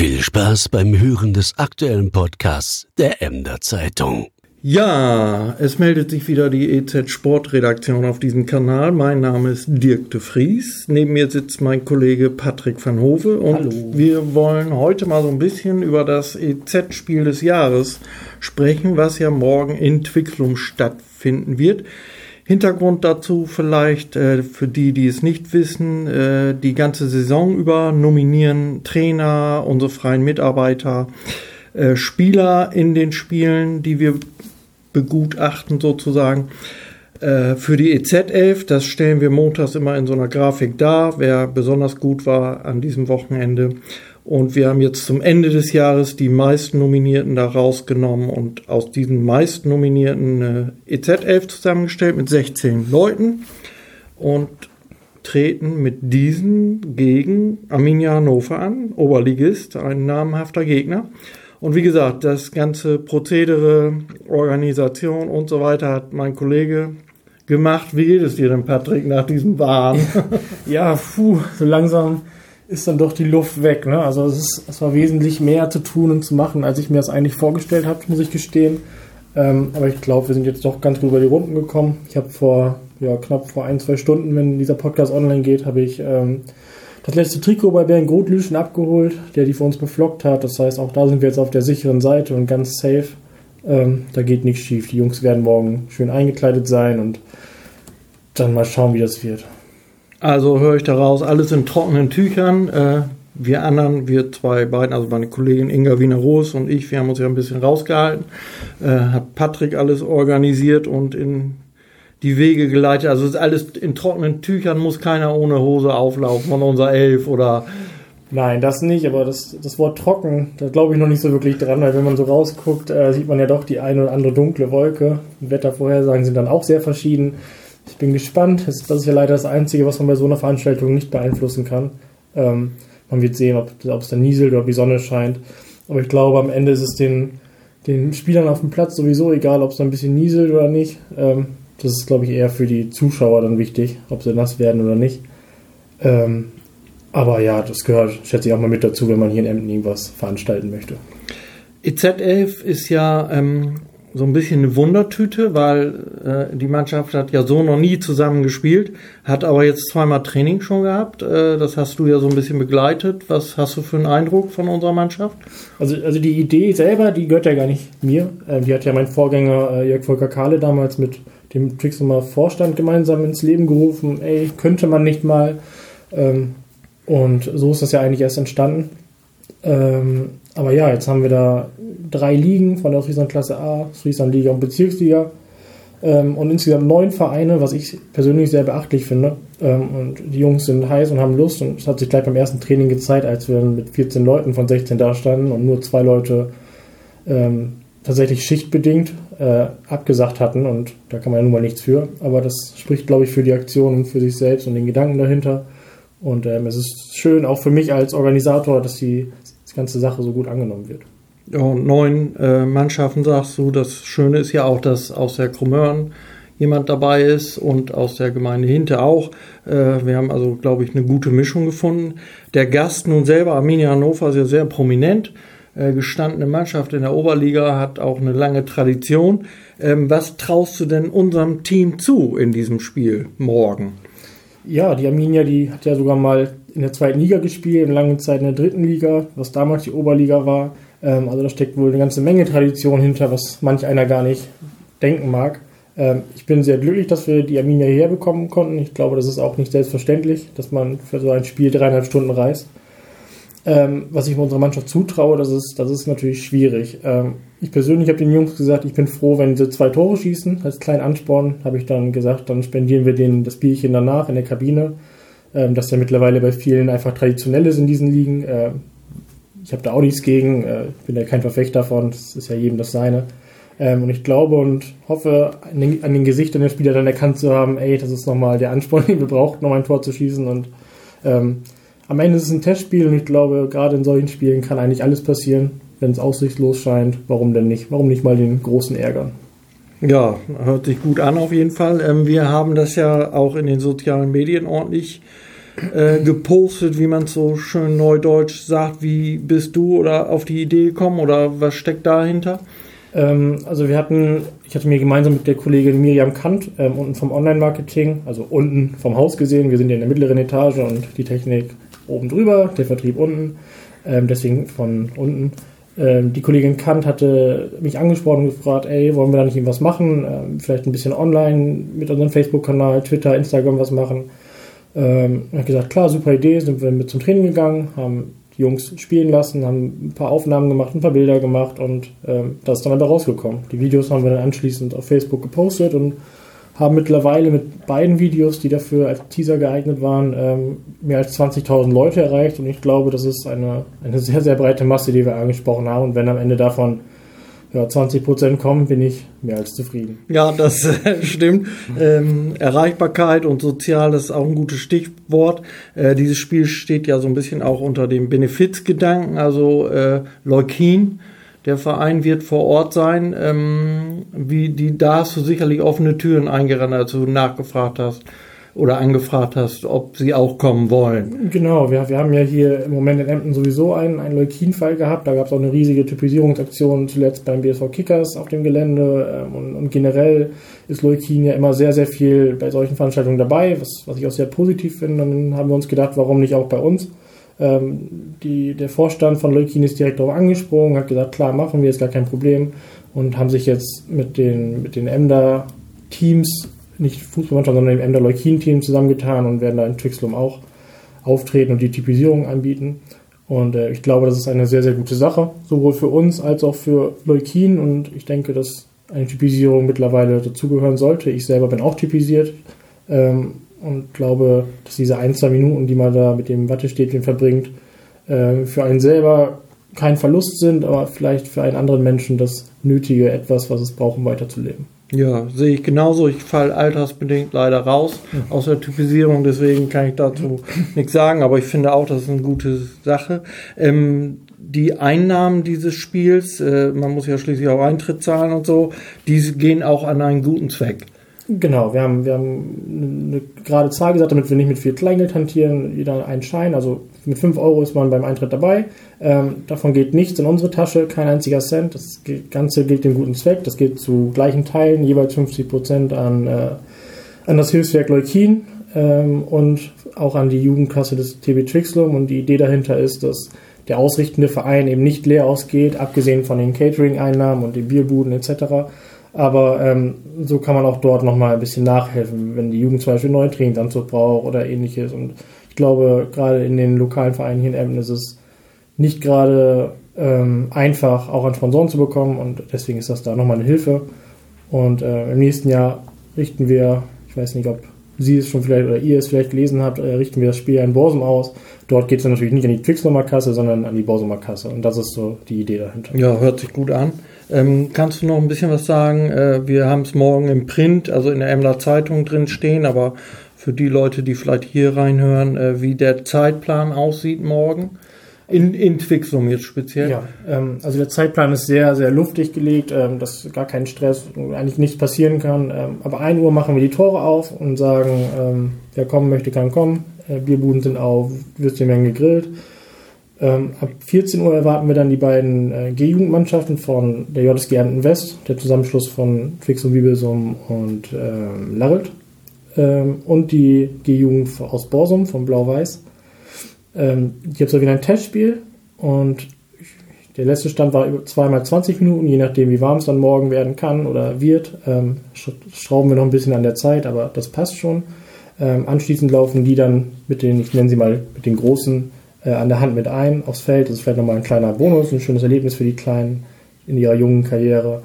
Viel Spaß beim Hören des aktuellen Podcasts der Emder Zeitung. Ja, es meldet sich wieder die EZ Sportredaktion auf diesem Kanal. Mein Name ist Dirk de Vries. Neben mir sitzt mein Kollege Patrick van Hove und Hallo. wir wollen heute mal so ein bisschen über das EZ-Spiel des Jahres sprechen, was ja morgen in Twicklum stattfinden wird. Hintergrund dazu vielleicht äh, für die, die es nicht wissen, äh, die ganze Saison über nominieren Trainer, unsere freien Mitarbeiter, äh, Spieler in den Spielen, die wir begutachten sozusagen. Äh, für die EZ11, das stellen wir montags immer in so einer Grafik dar, wer besonders gut war an diesem Wochenende. Und wir haben jetzt zum Ende des Jahres die meisten Nominierten da rausgenommen und aus diesen meisten Nominierten eine EZ11 zusammengestellt mit 16 Leuten und treten mit diesen gegen Arminia Hannover an, Oberligist, ein namhafter Gegner. Und wie gesagt, das ganze Prozedere, Organisation und so weiter hat mein Kollege gemacht. Wie geht es dir denn, Patrick, nach diesem Wahn? Ja, puh, so langsam ist dann doch die Luft weg. Ne? Also es, ist, es war wesentlich mehr zu tun und zu machen, als ich mir das eigentlich vorgestellt habe, muss ich gestehen. Ähm, aber ich glaube, wir sind jetzt doch ganz gut über die Runden gekommen. Ich habe vor ja, knapp vor ein, zwei Stunden, wenn dieser Podcast online geht, habe ich ähm, das letzte Trikot bei Bernd Grotlüschen abgeholt, der die für uns beflockt hat. Das heißt, auch da sind wir jetzt auf der sicheren Seite und ganz safe. Ähm, da geht nichts schief. Die Jungs werden morgen schön eingekleidet sein und dann mal schauen, wie das wird. Also höre ich daraus, alles in trockenen Tüchern. Äh, wir anderen, wir zwei beiden, also meine Kollegin Inga Wiener-Roos und ich, wir haben uns ja ein bisschen rausgehalten. Äh, hat Patrick alles organisiert und in die Wege geleitet. Also ist alles in trockenen Tüchern, muss keiner ohne Hose auflaufen von unser Elf oder Nein, das nicht, aber das, das Wort trocken, da glaube ich noch nicht so wirklich dran, weil wenn man so rausguckt, äh, sieht man ja doch die eine oder andere dunkle Wolke. Wettervorhersagen sind dann auch sehr verschieden. Ich bin gespannt. Das ist ja leider das Einzige, was man bei so einer Veranstaltung nicht beeinflussen kann. Ähm, man wird sehen, ob, ob es dann nieselt oder ob die Sonne scheint. Aber ich glaube, am Ende ist es den, den Spielern auf dem Platz sowieso egal, ob es ein bisschen nieselt oder nicht. Ähm, das ist, glaube ich, eher für die Zuschauer dann wichtig, ob sie nass werden oder nicht. Ähm, aber ja, das gehört, schätze ich, auch mal mit dazu, wenn man hier in Emden irgendwas veranstalten möchte. EZ11 ist ja ähm, so ein bisschen eine Wundertüte, weil äh, die Mannschaft hat ja so noch nie zusammen gespielt, hat aber jetzt zweimal Training schon gehabt. Äh, das hast du ja so ein bisschen begleitet. Was hast du für einen Eindruck von unserer Mannschaft? Also, also die Idee selber, die gehört ja gar nicht mir. Ähm, die hat ja mein Vorgänger äh, Jörg Volker Kahle damals mit dem Trixnummer Vorstand gemeinsam ins Leben gerufen. Ey, könnte man nicht mal. Ähm, und so ist das ja eigentlich erst entstanden. Ähm, aber ja, jetzt haben wir da drei Ligen von der Friesland Klasse A, Friesland Liga und Bezirksliga. Ähm, und insgesamt neun Vereine, was ich persönlich sehr beachtlich finde. Ähm, und die Jungs sind heiß und haben Lust. Und es hat sich gleich beim ersten Training gezeigt, als wir mit 14 Leuten von 16 da standen und nur zwei Leute ähm, tatsächlich schichtbedingt äh, abgesagt hatten. Und da kann man ja nun mal nichts für. Aber das spricht, glaube ich, für die Aktion und für sich selbst und den Gedanken dahinter. Und ähm, es ist schön, auch für mich als Organisator, dass die, die ganze Sache so gut angenommen wird. Ja, und neun äh, Mannschaften sagst du. Das Schöne ist ja auch, dass aus der Krumörn jemand dabei ist und aus der Gemeinde Hinte auch. Äh, wir haben also, glaube ich, eine gute Mischung gefunden. Der Gast nun selber, Arminia Hannover, ist ja sehr prominent. Äh, gestandene Mannschaft in der Oberliga hat auch eine lange Tradition. Ähm, was traust du denn unserem Team zu in diesem Spiel morgen? Ja, die Arminia, die hat ja sogar mal in der zweiten Liga gespielt, in lange Zeit in der dritten Liga, was damals die Oberliga war. Ähm, also da steckt wohl eine ganze Menge Tradition hinter, was manch einer gar nicht denken mag. Ähm, ich bin sehr glücklich, dass wir die Arminia hierher bekommen konnten. Ich glaube, das ist auch nicht selbstverständlich, dass man für so ein Spiel dreieinhalb Stunden reist. Ähm, was ich unserer Mannschaft zutraue, das ist, das ist natürlich schwierig. Ähm, ich persönlich habe den Jungs gesagt, ich bin froh, wenn sie zwei Tore schießen. Als kleinen Ansporn habe ich dann gesagt, dann spendieren wir denen das Bierchen danach in der Kabine. Ähm, das ja mittlerweile bei vielen einfach traditionell ist in diesen Ligen. Ähm, ich habe da auch nichts gegen, äh, bin ja kein Verfechter davon, das ist ja jedem das Seine. Ähm, und ich glaube und hoffe, an den, an den Gesichtern der Spieler dann erkannt zu haben, ey, das ist nochmal der Ansporn, den wir brauchen, um ein Tor zu schießen. Und ähm, am Ende ist es ein Testspiel und ich glaube, gerade in solchen Spielen kann eigentlich alles passieren. Wenn es aussichtslos scheint, warum denn nicht? Warum nicht mal den großen ärgern? Ja, hört sich gut an auf jeden Fall. Ähm, wir haben das ja auch in den sozialen Medien ordentlich äh, gepostet, wie man so schön neudeutsch sagt. Wie bist du oder auf die Idee gekommen oder was steckt dahinter? Ähm, also wir hatten, ich hatte mir gemeinsam mit der Kollegin Miriam Kant ähm, unten vom Online-Marketing, also unten vom Haus gesehen, wir sind ja in der mittleren Etage und die Technik oben drüber, der Vertrieb unten, ähm, deswegen von unten. Ähm, die Kollegin Kant hatte mich angesprochen und gefragt, ey, wollen wir da nicht irgendwas machen? Ähm, vielleicht ein bisschen online mit unserem Facebook-Kanal, Twitter, Instagram was machen. Ähm, ich habe gesagt, klar, super Idee, sind wir mit zum Training gegangen, haben Jungs spielen lassen, haben ein paar Aufnahmen gemacht, ein paar Bilder gemacht und ähm, das ist dann aber rausgekommen. Die Videos haben wir dann anschließend auf Facebook gepostet und haben mittlerweile mit beiden Videos, die dafür als Teaser geeignet waren, ähm, mehr als 20.000 Leute erreicht und ich glaube, das ist eine, eine sehr, sehr breite Masse, die wir angesprochen haben und wenn am Ende davon ja, 20 Prozent kommen, bin ich mehr als zufrieden. Ja, das äh, stimmt. Ähm, Erreichbarkeit und sozial ist auch ein gutes Stichwort. Äh, dieses Spiel steht ja so ein bisschen auch unter dem Benefizgedanken, also äh, Leukin. Der Verein wird vor Ort sein. Ähm, wie die, da hast du sicherlich offene Türen eingerannt, als du nachgefragt hast oder angefragt hast, ob sie auch kommen wollen. Genau, wir, wir haben ja hier im Moment in Emden sowieso einen, einen Leukin-Fall gehabt. Da gab es auch eine riesige Typisierungsaktion zuletzt beim BSV Kickers auf dem Gelände. Ähm, und, und, generell ist Leukin ja immer sehr, sehr viel bei solchen Veranstaltungen dabei, was, was ich auch sehr positiv finde. Und dann haben wir uns gedacht, warum nicht auch bei uns? Ähm, die, der Vorstand von Leukin ist direkt darauf angesprungen, hat gesagt, klar, machen wir, ist gar kein Problem. Und haben sich jetzt mit den, mit den Emder Teams nicht Fußballmannschaft, sondern im Emder Leukin-Team zusammengetan und werden da in Twixlum auch auftreten und die Typisierung anbieten. Und äh, ich glaube, das ist eine sehr, sehr gute Sache, sowohl für uns als auch für Leukin. Und ich denke, dass eine Typisierung mittlerweile dazugehören sollte. Ich selber bin auch typisiert ähm, und glaube, dass diese ein, zwei Minuten, die man da mit dem Wattestäbchen verbringt, äh, für einen selber kein Verlust sind, aber vielleicht für einen anderen Menschen das nötige etwas, was es braucht, um weiterzuleben. Ja, sehe ich genauso. Ich falle altersbedingt leider raus aus der Typisierung, deswegen kann ich dazu nichts sagen, aber ich finde auch, das ist eine gute Sache. Ähm, die Einnahmen dieses Spiels, äh, man muss ja schließlich auch Eintritt zahlen und so, diese gehen auch an einen guten Zweck. Genau, wir haben, wir haben eine gerade Zahl gesagt, damit wir nicht mit viel Kleingeld hantieren, jeder einen Schein, also mit 5 Euro ist man beim Eintritt dabei. Ähm, davon geht nichts in unsere Tasche, kein einziger Cent. Das Ganze gilt dem guten Zweck. Das geht zu gleichen Teilen, jeweils 50 Prozent an, äh, an das Hilfswerk Leukin ähm, und auch an die Jugendklasse des TB Trixlum. Und die Idee dahinter ist, dass der ausrichtende Verein eben nicht leer ausgeht, abgesehen von den Catering-Einnahmen und den Bierbuden etc., aber ähm, so kann man auch dort nochmal ein bisschen nachhelfen, wenn die Jugend zum Beispiel neuen Trainingsanzug braucht oder ähnliches. Und ich glaube, gerade in den lokalen Vereinen hier in Emden ist es nicht gerade ähm, einfach, auch an Sponsoren zu bekommen. Und deswegen ist das da nochmal eine Hilfe. Und äh, im nächsten Jahr richten wir, ich weiß nicht, ob Sie es schon vielleicht oder ihr es vielleicht gelesen habt, äh, richten wir das Spiel in Borsum aus. Dort geht es natürlich nicht an die Twixnummer Kasse, sondern an die Borsumer Kasse. Und das ist so die Idee dahinter. Ja, hört sich gut an. Ähm, kannst du noch ein bisschen was sagen? Äh, wir haben es morgen im Print, also in der Emler Zeitung drin stehen, aber für die Leute, die vielleicht hier reinhören, äh, wie der Zeitplan aussieht morgen. In, in Twixum jetzt speziell? Ja, ähm, also der Zeitplan ist sehr, sehr luftig gelegt, ähm, dass gar kein Stress, eigentlich nichts passieren kann. Ähm, aber 1 Uhr machen wir die Tore auf und sagen, ähm, wer kommen möchte, kann kommen. Äh, Bierbuden sind auf, Würstchen werden gegrillt. Ähm, ab 14 Uhr erwarten wir dann die beiden äh, G-Jugendmannschaften von der JSG Ernten West, der Zusammenschluss von Twixum, Bibelsum und ähm, Larrelt. Ähm, und die G-Jugend aus Borsum von Blau-Weiß. Ähm, jetzt wieder ein Testspiel und der letzte Stand war zweimal 20 Minuten, je nachdem wie warm es dann morgen werden kann oder wird. Ähm, schrauben wir noch ein bisschen an der Zeit, aber das passt schon. Ähm, anschließend laufen die dann mit den, ich nenne sie mal, mit den großen äh, an der Hand mit ein aufs Feld. Das ist vielleicht nochmal ein kleiner Bonus, ein schönes Erlebnis für die Kleinen in ihrer jungen Karriere.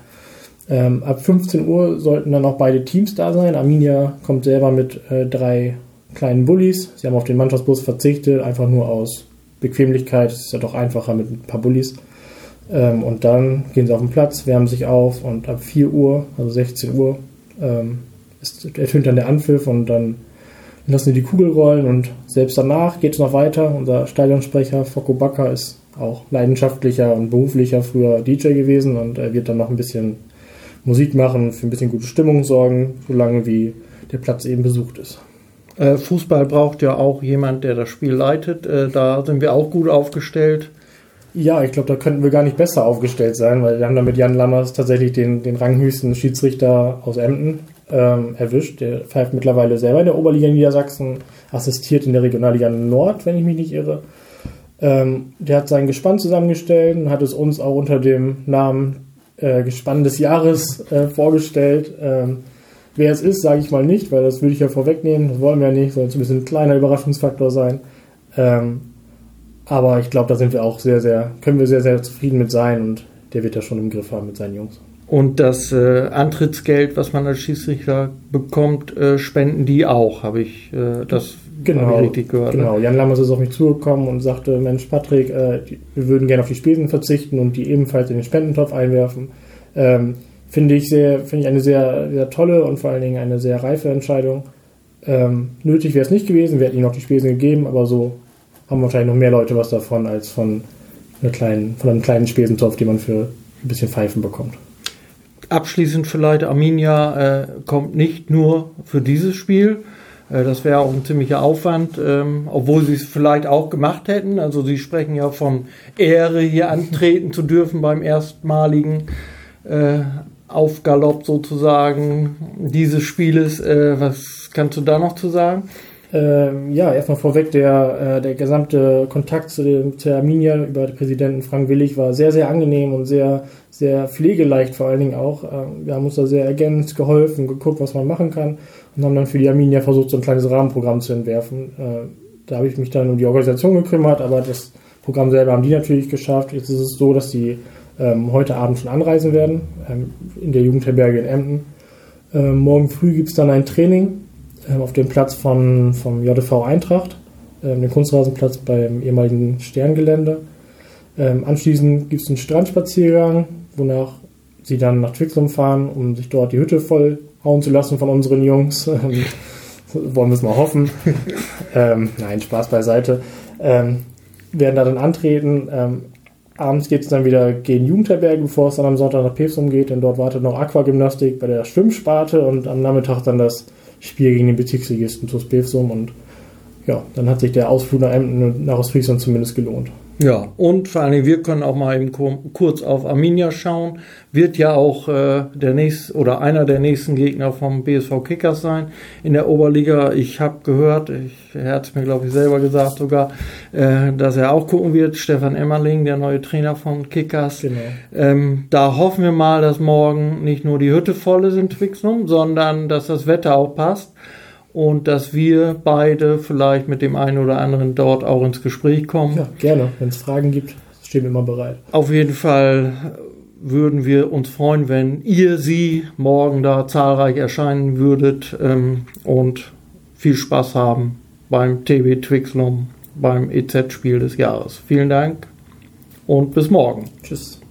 Ähm, ab 15 Uhr sollten dann auch beide Teams da sein. Arminia kommt selber mit äh, drei kleinen Bullies. Sie haben auf den Mannschaftsbus verzichtet, einfach nur aus Bequemlichkeit. Es ist ja doch einfacher mit ein paar Bullies. Ähm, und dann gehen sie auf den Platz, wärmen sich auf und ab 4 Uhr, also 16 Uhr, ähm, ist, ertönt dann der Anpfiff und dann lassen sie die Kugel rollen und selbst danach geht es noch weiter. Unser Stadionsprecher Foko Bakker ist auch leidenschaftlicher und beruflicher früher DJ gewesen und er wird dann noch ein bisschen Musik machen, für ein bisschen gute Stimmung sorgen, solange wie der Platz eben besucht ist. Äh, Fußball braucht ja auch jemand, der das Spiel leitet. Äh, da sind wir auch gut aufgestellt. Ja, ich glaube, da könnten wir gar nicht besser aufgestellt sein, weil wir haben da mit Jan Lammers tatsächlich den, den ranghöchsten Schiedsrichter aus Emden ähm, erwischt. Der pfeift mittlerweile selber in der Oberliga Niedersachsen, assistiert in der Regionalliga Nord, wenn ich mich nicht irre. Ähm, der hat sein Gespann zusammengestellt und hat es uns auch unter dem Namen äh, Gespann des Jahres äh, vorgestellt. Ähm, wer es ist, sage ich mal nicht, weil das würde ich ja vorwegnehmen. Das wollen wir ja nicht, soll ein bisschen ein kleiner Überraschungsfaktor sein. Ähm, aber ich glaube, da sind wir auch sehr, sehr, können wir sehr, sehr zufrieden mit sein und der wird das schon im Griff haben mit seinen Jungs. Und das äh, Antrittsgeld, was man als Schiedsrichter bekommt, äh, spenden die auch, habe ich äh, das genau, ich richtig gehört. Ne? Genau, ne? Jan Lammers ist auf mich zugekommen und sagte, Mensch Patrick, äh, wir würden gerne auf die Spesen verzichten und die ebenfalls in den Spendentopf einwerfen. Ähm, finde ich sehr, finde ich eine sehr, sehr tolle und vor allen Dingen eine sehr reife Entscheidung. Ähm, nötig wäre es nicht gewesen, wir hätten ihnen auch die Spesen gegeben, aber so haben wahrscheinlich noch mehr Leute was davon als von, einer kleinen, von einem kleinen Spesentopf, den man für ein bisschen Pfeifen bekommt. Abschließend vielleicht, Arminia äh, kommt nicht nur für dieses Spiel. Äh, das wäre auch ein ziemlicher Aufwand, ähm, obwohl sie es vielleicht auch gemacht hätten. Also sie sprechen ja von Ehre, hier antreten zu dürfen beim erstmaligen äh, Aufgalopp sozusagen dieses Spieles. Äh, was kannst du da noch zu sagen? Ähm, ja, erstmal vorweg, der, äh, der gesamte Kontakt zu, dem, zu Arminia über den Präsidenten Frank Willig war sehr, sehr angenehm und sehr, sehr pflegeleicht vor allen Dingen auch. Ähm, wir haben uns da sehr ergänzt, geholfen, geguckt, was man machen kann und haben dann für die Arminia versucht, so ein kleines Rahmenprogramm zu entwerfen. Äh, da habe ich mich dann um die Organisation gekümmert, aber das Programm selber haben die natürlich geschafft. Jetzt ist es so, dass die ähm, heute Abend schon anreisen werden ähm, in der Jugendherberge in Emden. Ähm, morgen früh gibt es dann ein Training auf dem Platz von, vom JV Eintracht, ähm, dem Kunstrasenplatz beim ehemaligen Sterngelände. Ähm, anschließend gibt es einen Strandspaziergang, wonach sie dann nach Twixum fahren, um sich dort die Hütte voll hauen zu lassen von unseren Jungs. wollen wir es mal hoffen. ähm, nein, Spaß beiseite. Ähm, werden da dann antreten. Ähm, abends geht es dann wieder gegen Jugendherberge, bevor es dann am Sonntag nach Pevsum geht, denn dort wartet noch Aquagymnastik bei der Schwimmsparte und am Nachmittag dann das Spiel gegen den Bezirksligisten TuS Bevsum und ja, dann hat sich der Ausflug nach Emden und nach Ostfriesland zumindest gelohnt. Ja, und vor allem wir können auch mal eben kurz auf Arminia schauen. Wird ja auch äh, der nächste oder einer der nächsten Gegner vom BSV Kickers sein in der Oberliga. Ich habe gehört, ich, er hat es mir glaube ich selber gesagt sogar, äh, dass er auch gucken wird. Stefan Emmerling, der neue Trainer von Kickers. Genau. Ähm, da hoffen wir mal, dass morgen nicht nur die Hütte voll ist in Twixnum, sondern dass das Wetter auch passt und dass wir beide vielleicht mit dem einen oder anderen dort auch ins Gespräch kommen. Ja, gerne. Wenn es Fragen gibt, stehen wir immer bereit. Auf jeden Fall würden wir uns freuen, wenn ihr sie morgen da zahlreich erscheinen würdet ähm, und viel Spaß haben beim TB Twixlum, beim EZ-Spiel des Jahres. Vielen Dank und bis morgen. Tschüss.